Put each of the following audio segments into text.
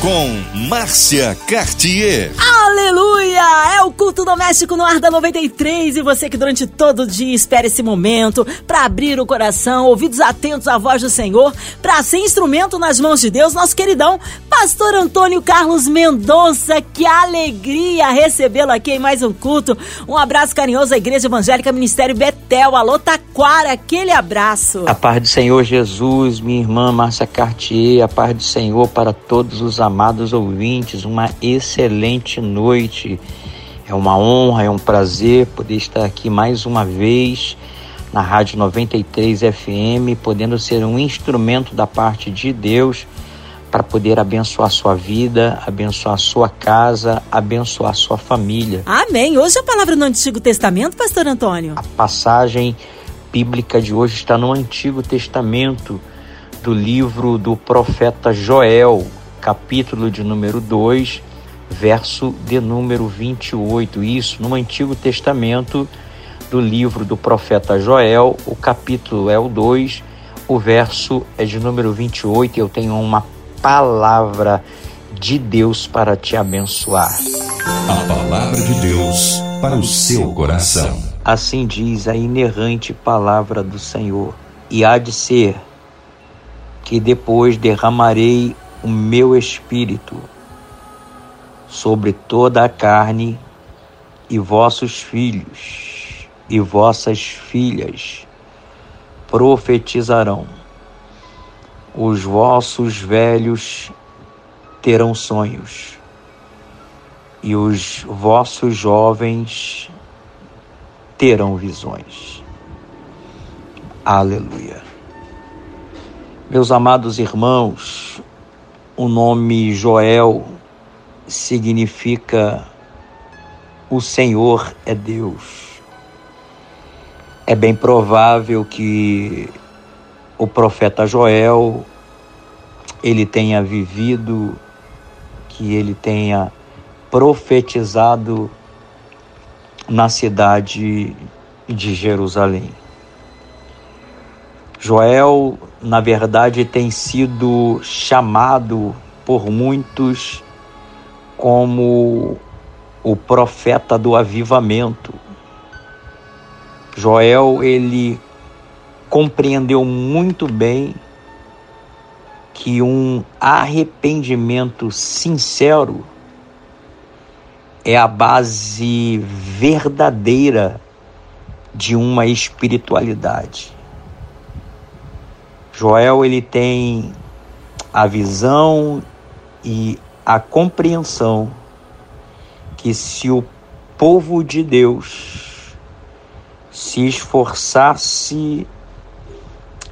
Com Márcia Cartier. Aleluia! É o culto doméstico no ar da 93 e você que durante todo o dia espera esse momento para abrir o coração, ouvidos atentos à voz do Senhor, para ser instrumento nas mãos de Deus, nosso queridão Pastor Antônio Carlos Mendonça. Que alegria recebê-lo aqui em mais um culto. Um abraço carinhoso à Igreja Evangélica Ministério Betel. Alô, Taquara, aquele abraço. A paz do Senhor Jesus, minha irmã Márcia Cartier, a paz do Senhor para todos os amados ouvintes. Uma excelente noite. É uma honra, é um prazer poder estar aqui mais uma vez na Rádio 93 FM, podendo ser um instrumento da parte de Deus para poder abençoar sua vida, abençoar sua casa, abençoar sua família. Amém. Hoje a palavra no Antigo Testamento, pastor Antônio. A passagem bíblica de hoje está no Antigo Testamento, do livro do profeta Joel, capítulo de número 2, verso de número 28. Isso no Antigo Testamento do livro do profeta Joel, o capítulo é o 2, o verso é de número 28. Eu tenho uma palavra de Deus para te abençoar. A palavra de Deus para o seu coração. Assim diz a inerrante palavra do Senhor. E há de ser que depois derramarei o meu espírito sobre toda a carne, e vossos filhos e vossas filhas profetizarão os vossos velhos terão sonhos, e os vossos jovens terão visões. Aleluia. Meus amados irmãos, o nome Joel significa o Senhor é Deus. É bem provável que o profeta Joel ele tenha vivido, que ele tenha profetizado na cidade de Jerusalém. Joel, na verdade, tem sido chamado por muitos como o profeta do avivamento. Joel, ele compreendeu muito bem que um arrependimento sincero é a base verdadeira de uma espiritualidade. Joel ele tem a visão e a compreensão que se o povo de Deus se esforçasse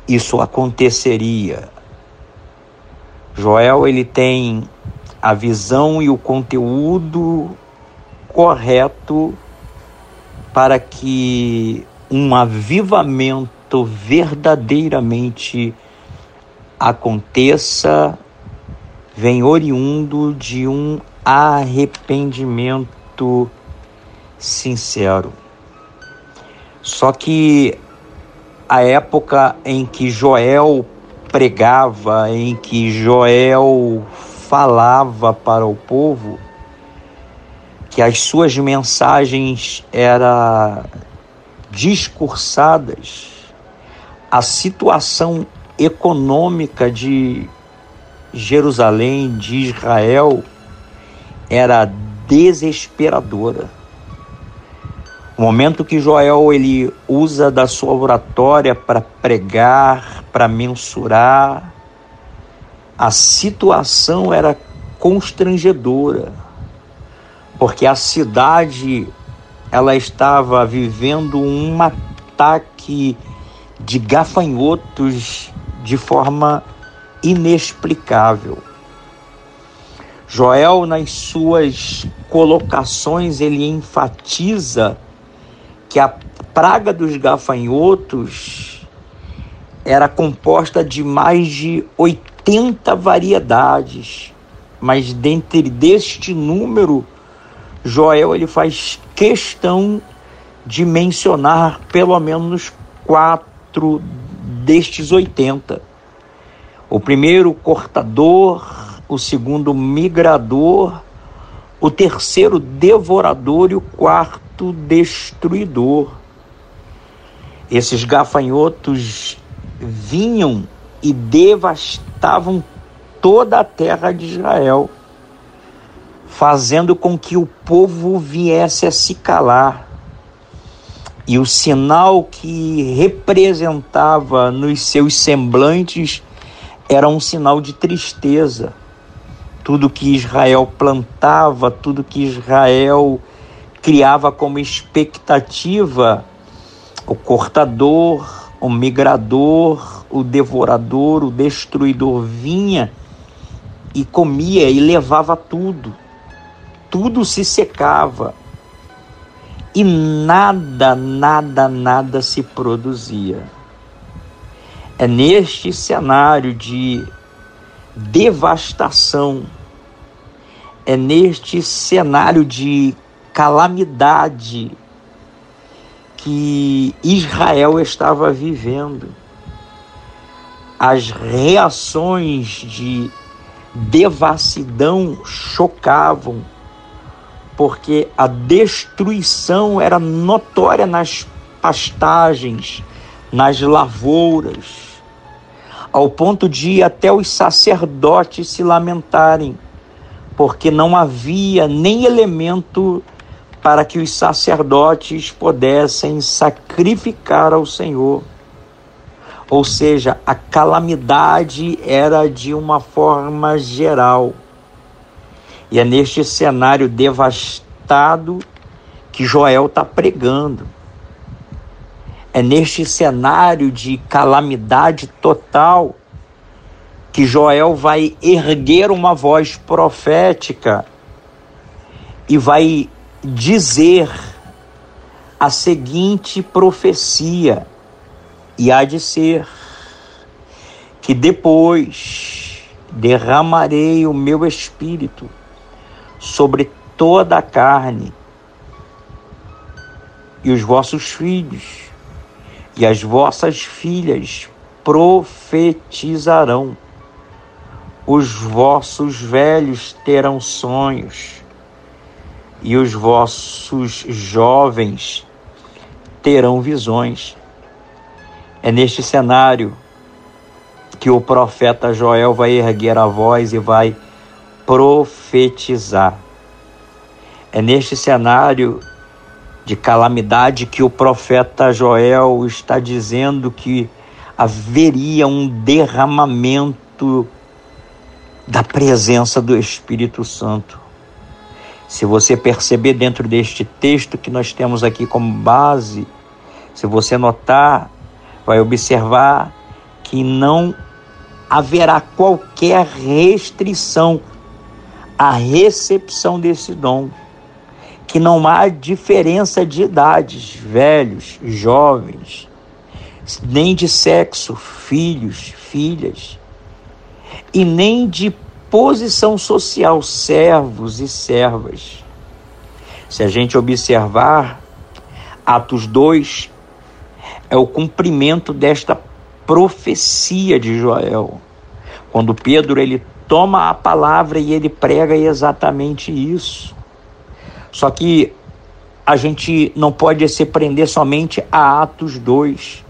isso aconteceria. Joel ele tem a visão e o conteúdo correto para que um avivamento verdadeiramente aconteça, vem oriundo de um arrependimento sincero. Só que a época em que Joel pregava, em que Joel falava para o povo, que as suas mensagens eram discursadas, a situação econômica de Jerusalém, de Israel, era desesperadora. O momento que Joel ele usa da sua oratória para pregar, para mensurar, a situação era constrangedora, porque a cidade ela estava vivendo um ataque de gafanhotos de forma inexplicável. Joel, nas suas colocações, ele enfatiza que a praga dos gafanhotos era composta de mais de 80 variedades, mas dentre deste número, Joel ele faz questão de mencionar pelo menos quatro destes 80. O primeiro, cortador, o segundo, migrador, o terceiro, devorador e o quarto, destruidor. Esses gafanhotos vinham e devastavam toda a terra de Israel, fazendo com que o povo viesse a se calar. E o sinal que representava nos seus semblantes era um sinal de tristeza. Tudo que Israel plantava, tudo que Israel criava como expectativa, o cortador, o migrador, o devorador, o destruidor vinha e comia e levava tudo. Tudo se secava e nada, nada, nada se produzia. É neste cenário de devastação, é neste cenário de calamidade que Israel estava vivendo. As reações de devassidão chocavam, porque a destruição era notória nas pastagens, nas lavouras, ao ponto de até os sacerdotes se lamentarem, porque não havia nem elemento para que os sacerdotes pudessem sacrificar ao Senhor. Ou seja, a calamidade era de uma forma geral. E é neste cenário devastado que Joel está pregando. É neste cenário de calamidade total que Joel vai erguer uma voz profética e vai dizer a seguinte profecia, e há de ser que depois derramarei o meu espírito sobre toda a carne, e os vossos filhos e as vossas filhas profetizarão, os vossos velhos terão sonhos e os vossos jovens terão visões. É neste cenário que o profeta Joel vai erguer a voz e vai profetizar. É neste cenário de calamidade que o profeta Joel está dizendo que haveria um derramamento da presença do Espírito Santo. Se você perceber dentro deste texto que nós temos aqui como base, se você notar, vai observar que não haverá qualquer restrição à recepção desse dom, que não há diferença de idades, velhos, jovens, nem de sexo, filhos, filhas, e nem de posição social, servos e servas. Se a gente observar, Atos 2 é o cumprimento desta profecia de Joel. Quando Pedro ele toma a palavra e ele prega exatamente isso. Só que a gente não pode se prender somente a Atos 2,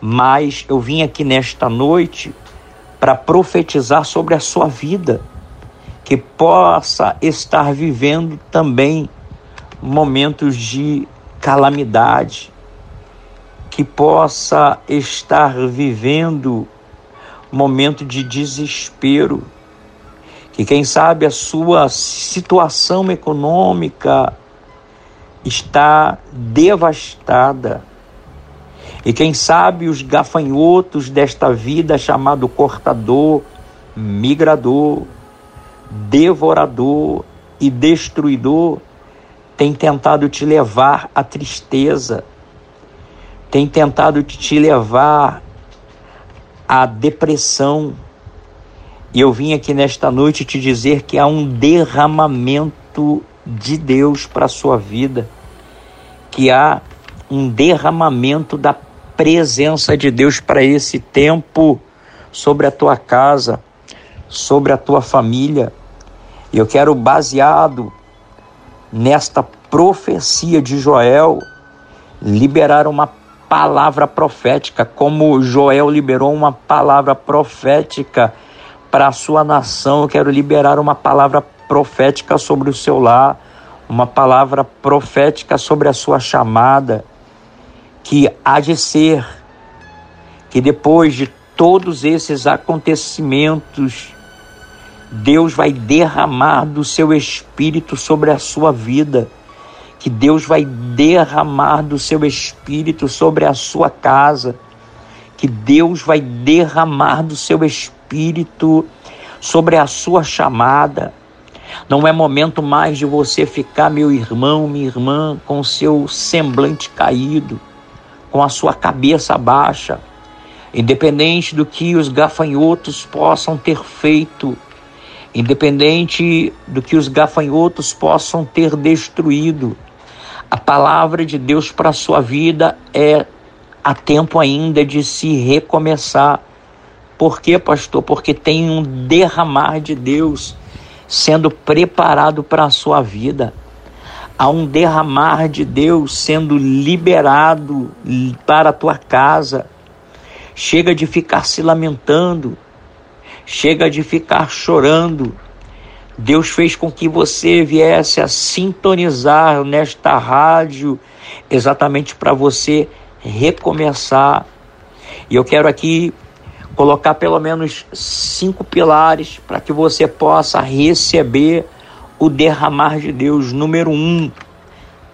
mas eu vim aqui nesta noite para profetizar sobre a sua vida, que possa estar vivendo também momentos de calamidade, que possa estar vivendo momento de desespero, que quem sabe a sua situação econômica está devastada e quem sabe os gafanhotos desta vida chamado cortador, migrador, devorador e destruidor tem tentado te levar à tristeza, tem tentado te levar à depressão. E eu vim aqui nesta noite te dizer que há um derramamento de Deus para a sua vida, que há um derramamento da presença de Deus para esse tempo sobre a tua casa, sobre a tua família. E eu quero, baseado nesta profecia de Joel, liberar uma palavra profética, como Joel liberou uma palavra profética para a sua nação. Eu quero liberar uma palavra profética sobre o seu lar, uma palavra profética sobre a sua chamada, que há de ser que depois de todos esses acontecimentos, Deus vai derramar do seu espírito sobre a sua vida, que Deus vai derramar do seu espírito sobre a sua casa, que Deus vai derramar do seu espírito sobre a sua chamada. Não é momento mais de você ficar, meu irmão, minha irmã, com seu semblante caído, com a sua cabeça baixa independente do que os gafanhotos possam ter feito, independente do que os gafanhotos possam ter destruído, a palavra de Deus para a sua vida é a tempo ainda de se recomeçar. Por quê, pastor? Porque tem um derramar de Deus sendo preparado para a sua vida. Há um derramar de Deus sendo liberado para a tua casa Chega de ficar se lamentando, chega de ficar chorando. Deus fez com que você viesse a sintonizar nesta rádio exatamente para você recomeçar. E eu quero aqui colocar pelo menos cinco pilares para que você possa receber o derramar de Deus. Número um,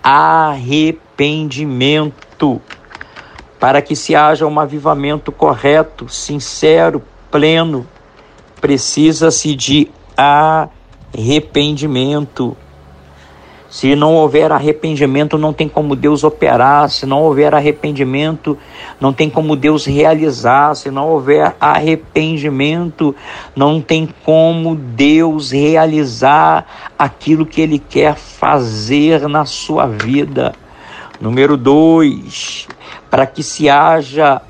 arrependimento para que se haja um avivamento correto, sincero, pleno, precisa-se de arrependimento. Se não houver arrependimento, não tem como Deus operar. Se não houver arrependimento, não tem como Deus realizar. Se não houver arrependimento, não tem como Deus realizar aquilo que Ele quer fazer na sua vida. Número dois, para que se haja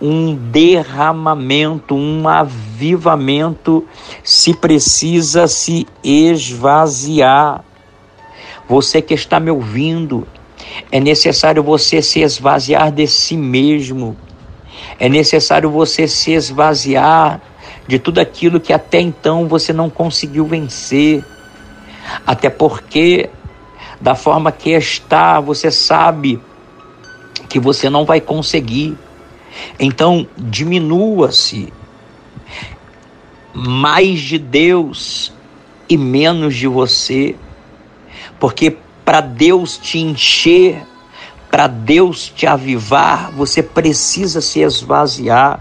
um derramamento, um avivamento, se precisa se esvaziar. Você que está me ouvindo, é necessário você se esvaziar de si mesmo. É necessário você se esvaziar de tudo aquilo que até então você não conseguiu vencer. Até porque, da forma que está, você sabe que você não vai conseguir. Então, diminua-se mais de Deus e menos de você, porque para Deus te encher, para Deus te avivar, você precisa se esvaziar.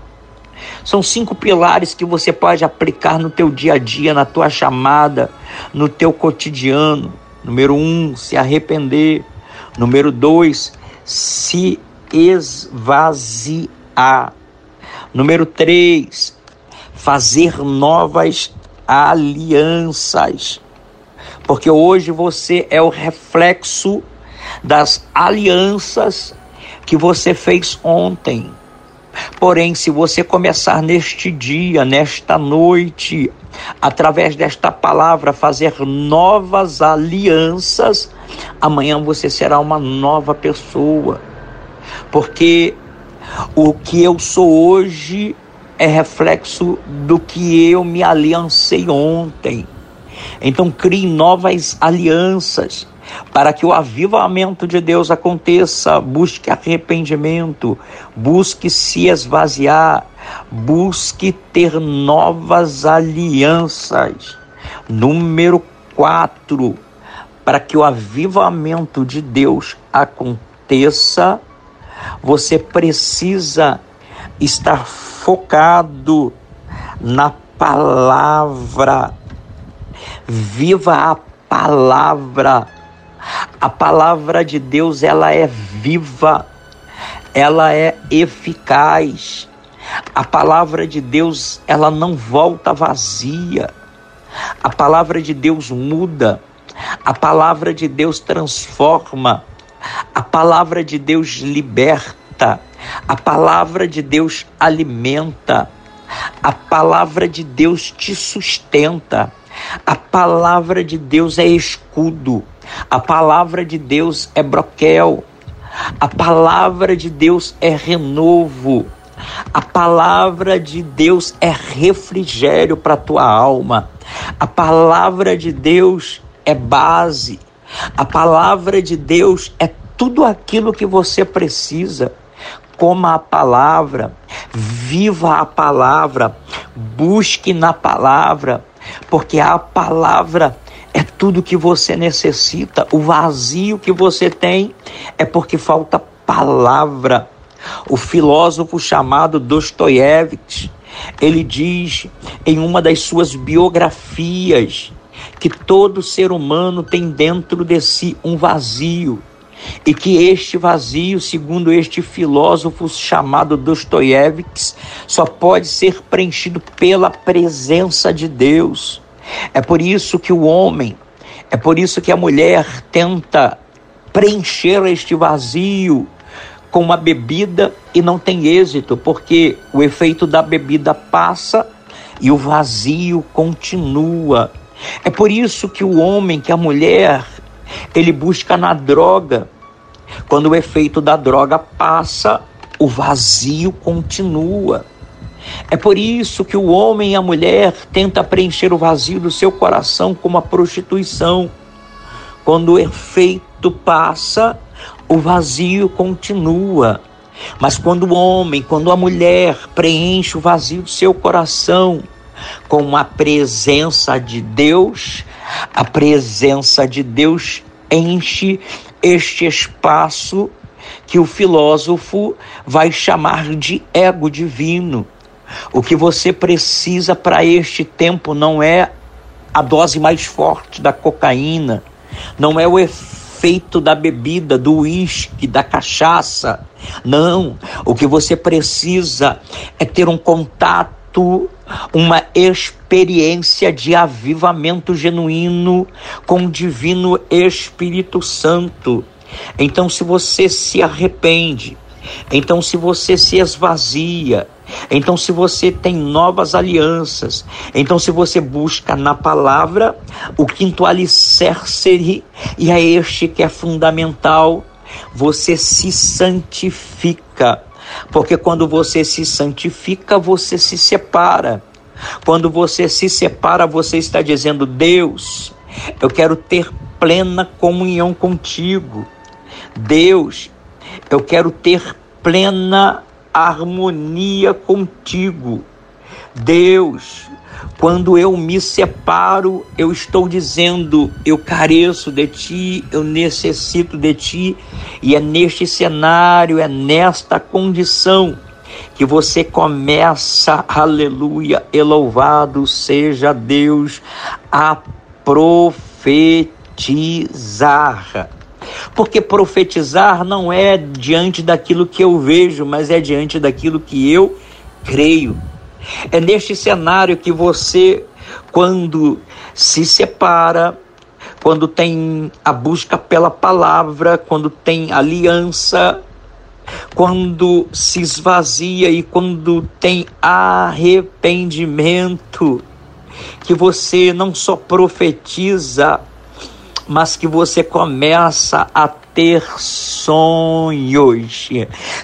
São cinco pilares que você pode aplicar no teu dia a dia, na tua chamada, no teu cotidiano. Número um, se arrepender. Número dois, se esvaziar. Número 3, fazer novas alianças. Porque hoje você é o reflexo das alianças que você fez ontem. Porém, se você começar neste dia, nesta noite, através desta palavra, fazer novas alianças, amanhã você será uma nova pessoa. Porque o que eu sou hoje é reflexo do que eu me aliancei ontem. Então crie novas alianças para que o avivamento de Deus aconteça. Busque arrependimento, busque se esvaziar, busque ter novas alianças. Número 4, para que o avivamento de Deus aconteça, você precisa estar focado na palavra. Viva a palavra. A palavra de Deus, ela é viva. Ela é eficaz. A palavra de Deus, ela não volta vazia. A palavra de Deus muda. A palavra de Deus transforma. A palavra de Deus liberta. A palavra de Deus alimenta. A palavra de Deus te sustenta. A palavra de Deus é escudo. A palavra de Deus é broquel. A palavra de Deus é renovo. A palavra de Deus é refrigério para a tua alma. A palavra de Deus é base. A palavra de Deus é tudo aquilo que você precisa. Coma a palavra, viva a palavra, busque na palavra, porque a palavra é tudo que você necessita. O vazio que você tem é porque falta palavra. O filósofo chamado Dostoiévski, ele diz em uma das suas biografias que todo ser humano tem dentro de si um vazio e que este vazio, segundo este filósofo chamado Dostoiévski, só pode ser preenchido pela presença de Deus. É por isso que o homem, é por isso que a mulher tenta preencher este vazio com uma bebida e não tem êxito, porque o efeito da bebida passa e o vazio continua. É por isso que o homem, que a mulher, ele busca na droga. Quando o efeito da droga passa, o vazio continua. É por isso que o homem e a mulher tenta preencher o vazio do seu coração com a prostituição. Quando o efeito passa, o vazio continua. Mas quando o homem, quando a mulher preenche o vazio do seu coração com a presença de Deus, a presença de Deus enche este espaço que o filósofo vai chamar de ego divino. O que você precisa para este tempo não é a dose mais forte da cocaína, não é o efeito da bebida, do uísque, da cachaça. Não, o que você precisa é ter um contato, uma experiência de avivamento genuíno com o Divino Espírito Santo. Então, se você se arrepende, então, se você se esvazia, então, se você tem novas alianças, então, se você busca na palavra o quinto alicerce, e é este que é fundamental, você se santifica. Porque quando você se santifica, você se separa. Quando você se separa, você está dizendo: Deus, eu quero ter plena comunhão contigo. Deus, eu quero ter plena harmonia contigo. Deus, quando eu me separo, eu estou dizendo: eu careço de ti, eu necessito de ti, e é neste cenário, é nesta condição que você começa, aleluia, e louvado seja Deus, a profetizar. Porque profetizar não é diante daquilo que eu vejo, mas é diante daquilo que eu creio. É neste cenário que você, quando se separa, quando tem a busca pela palavra, quando tem aliança, quando se esvazia e quando tem arrependimento, que você não só profetiza, mas que você começa a ter sonhos.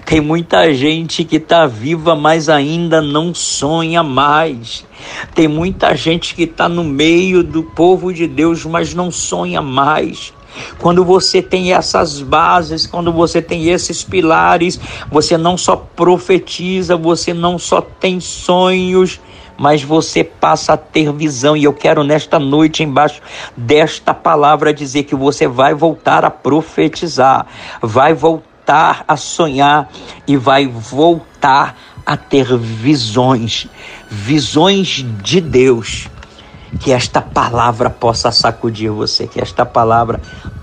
Tem muita gente que está viva, mas ainda não sonha mais. Tem muita gente que está no meio do povo de Deus, mas não sonha mais. Quando você tem essas bases, quando você tem esses pilares, você não só profetiza, você não só tem sonhos, mas você passa a ter visão. E eu quero nesta noite, embaixo desta palavra, dizer que você vai voltar a profetizar, vai voltar a sonhar e vai voltar a ter visões, visões de Deus. Que esta palavra possa sacudir você, que esta palavra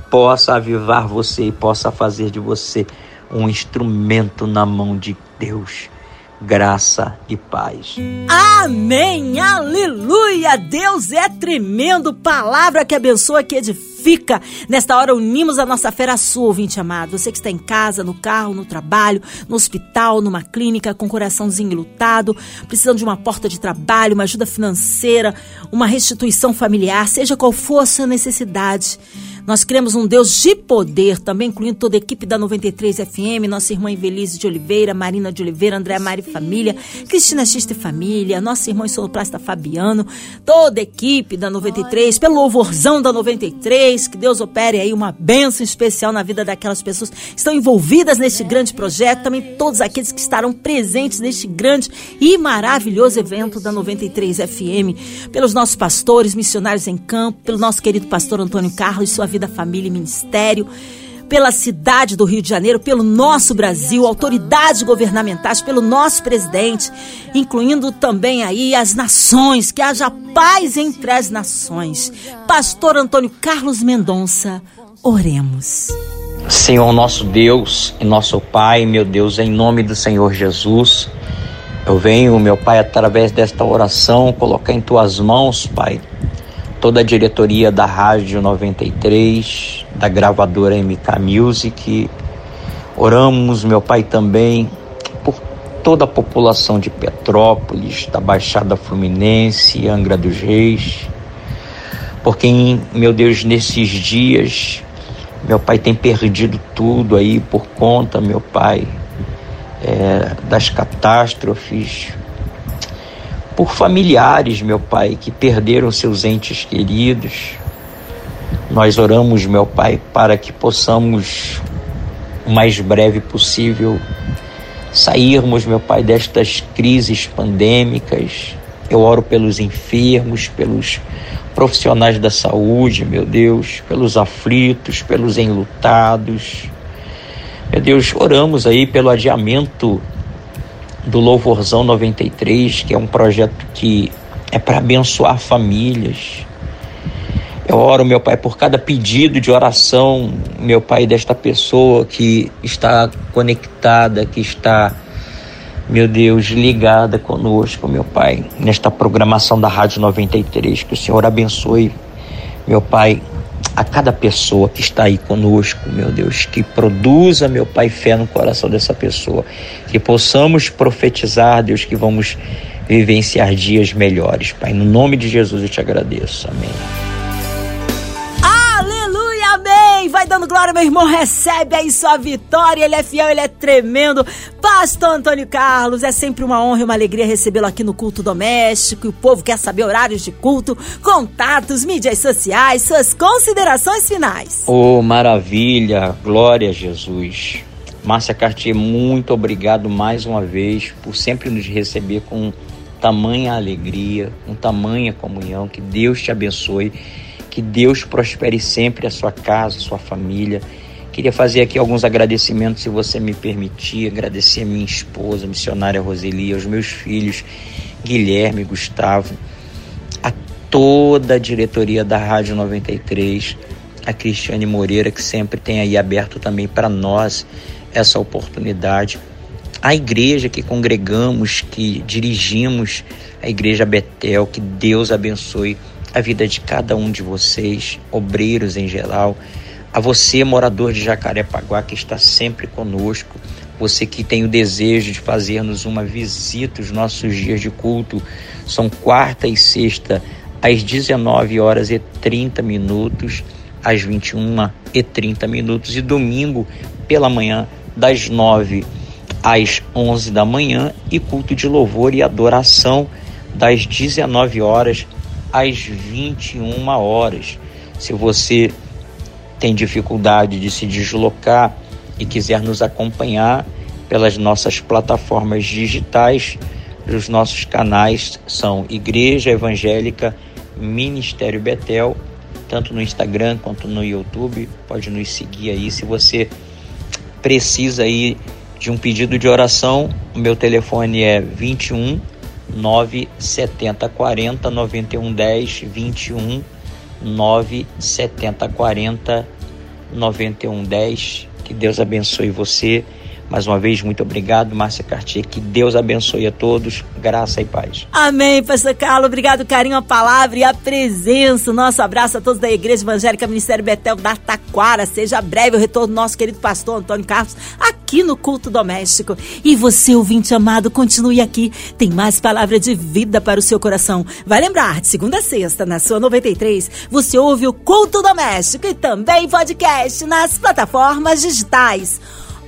possa avivar você e possa fazer de você um instrumento na mão de Deus graça e paz. Amém! Aleluia! Deus é tremendo, palavra que abençoa, que edifica. Nesta hora unimos a nossa fé à sua, ouvinte amado. Você que está em casa, no carro, no trabalho, no hospital, numa clínica, com o coraçãozinho lutado, precisando de uma porta de trabalho, uma ajuda financeira, uma restituição familiar, seja qual for a sua necessidade. Nós cremos um Deus de poder, também incluindo toda a equipe da 93 FM, nossa irmã Invelise de Oliveira, Marina de Oliveira, André Mari Família, Cristina Xista e Família, nossa irmã Soloplasta Fabiano, toda a equipe da 93, pelo louvorzão da 93, que Deus opere aí uma bênção especial na vida daquelas pessoas que estão envolvidas neste grande projeto, também todos aqueles que estarão presentes neste grande e maravilhoso evento da 93 FM, pelos nossos pastores, missionários em campo, pelo nosso querido pastor Antônio Carlos e sua vida vida, família e ministério, pela cidade do Rio de Janeiro, pelo nosso Brasil, autoridades governamentais, pelo nosso presidente, incluindo também aí as nações, que haja paz entre as nações. Pastor Antônio Carlos Mendonça, oremos. Senhor nosso Deus e nosso Pai, meu Deus, em nome do Senhor Jesus, eu venho, meu Pai, através desta oração, colocar em tuas mãos, Pai, toda a diretoria da Rádio 93, da gravadora MK Music. Oramos, meu Pai, também por toda a população de Petrópolis, da Baixada Fluminense, Angra dos Reis, por quem, meu Deus, nesses dias, meu Pai tem perdido tudo aí por conta, meu Pai, é, das catástrofes, por familiares, meu Pai, que perderam seus entes queridos. Nós oramos, meu Pai, para que possamos, o mais breve possível, sairmos, meu Pai, destas crises pandêmicas. Eu oro pelos enfermos, pelos profissionais da saúde, meu Deus, pelos aflitos, pelos enlutados. Meu Deus, oramos aí pelo adiamento do Louvorzão 93, que é um projeto que é para abençoar famílias. Eu oro, meu Pai, por cada pedido de oração, meu Pai, desta pessoa que está conectada, que está, meu Deus, ligada conosco, meu Pai, nesta programação da Rádio 93. Que o Senhor abençoe, meu Pai, a cada pessoa que está aí conosco, meu Deus, que produza, meu Pai, fé no coração dessa pessoa, que possamos profetizar, Deus, que vamos vivenciar dias melhores, Pai. No nome de Jesus eu te agradeço. Amém. Vai dando glória, meu irmão, recebe aí sua vitória. Ele é fiel, ele é tremendo. Pastor Antônio Carlos, é sempre uma honra e uma alegria recebê-lo aqui no culto doméstico. E o povo quer saber horários de culto, contatos, mídias sociais, suas considerações finais. Oh, maravilha! Glória a Jesus. Márcia Cartier, muito obrigado mais uma vez por sempre nos receber com tamanha alegria, com tamanha comunhão. Que Deus te abençoe que Deus prospere sempre a sua casa, a sua família. Queria fazer aqui alguns agradecimentos, se você me permitir. Agradecer a minha esposa, a missionária Roseli, aos meus filhos, Guilherme, Gustavo, a toda a diretoria da Rádio 93, a Cristiane Moreira, que sempre tem aí aberto também para nós essa oportunidade. A igreja que congregamos, que dirigimos, a Igreja Betel, que Deus abençoe a vida de cada um de vocês, obreiros em geral, a você, morador de Jacarepaguá, que está sempre conosco, você que tem o desejo de fazer-nos uma visita, os nossos dias de culto são quarta e sexta, às 19 horas e 30 minutos, às 21 e 30 minutos, e domingo pela manhã, das 9 às 11 da manhã, e culto de louvor e adoração, das 19 horas às 21 horas. Se você tem dificuldade de se deslocar e quiser nos acompanhar pelas nossas plataformas digitais, os nossos canais são Igreja Evangélica Ministério Betel, tanto no Instagram quanto no YouTube. Pode nos seguir aí se você precisa aí de um pedido de oração. O meu telefone é 21 970 40 91 10 21 970 40 91 10. Que Deus abençoe você. Mais uma vez, muito obrigado, Márcia Cartier. Que Deus abençoe a todos. Graça e paz. Amém, Pastor Carlos. Obrigado, carinho, a palavra e a presença. Nosso abraço a todos da Igreja Evangélica Ministério Betel da Taquara. Seja breve o retorno do nosso querido pastor Antônio Carlos aqui no culto doméstico. E você, ouvinte amado, continue aqui. Tem mais palavra de vida para o seu coração. Vai lembrar, de segunda a sexta, na sua 93, você ouve o culto doméstico e também podcast nas plataformas digitais.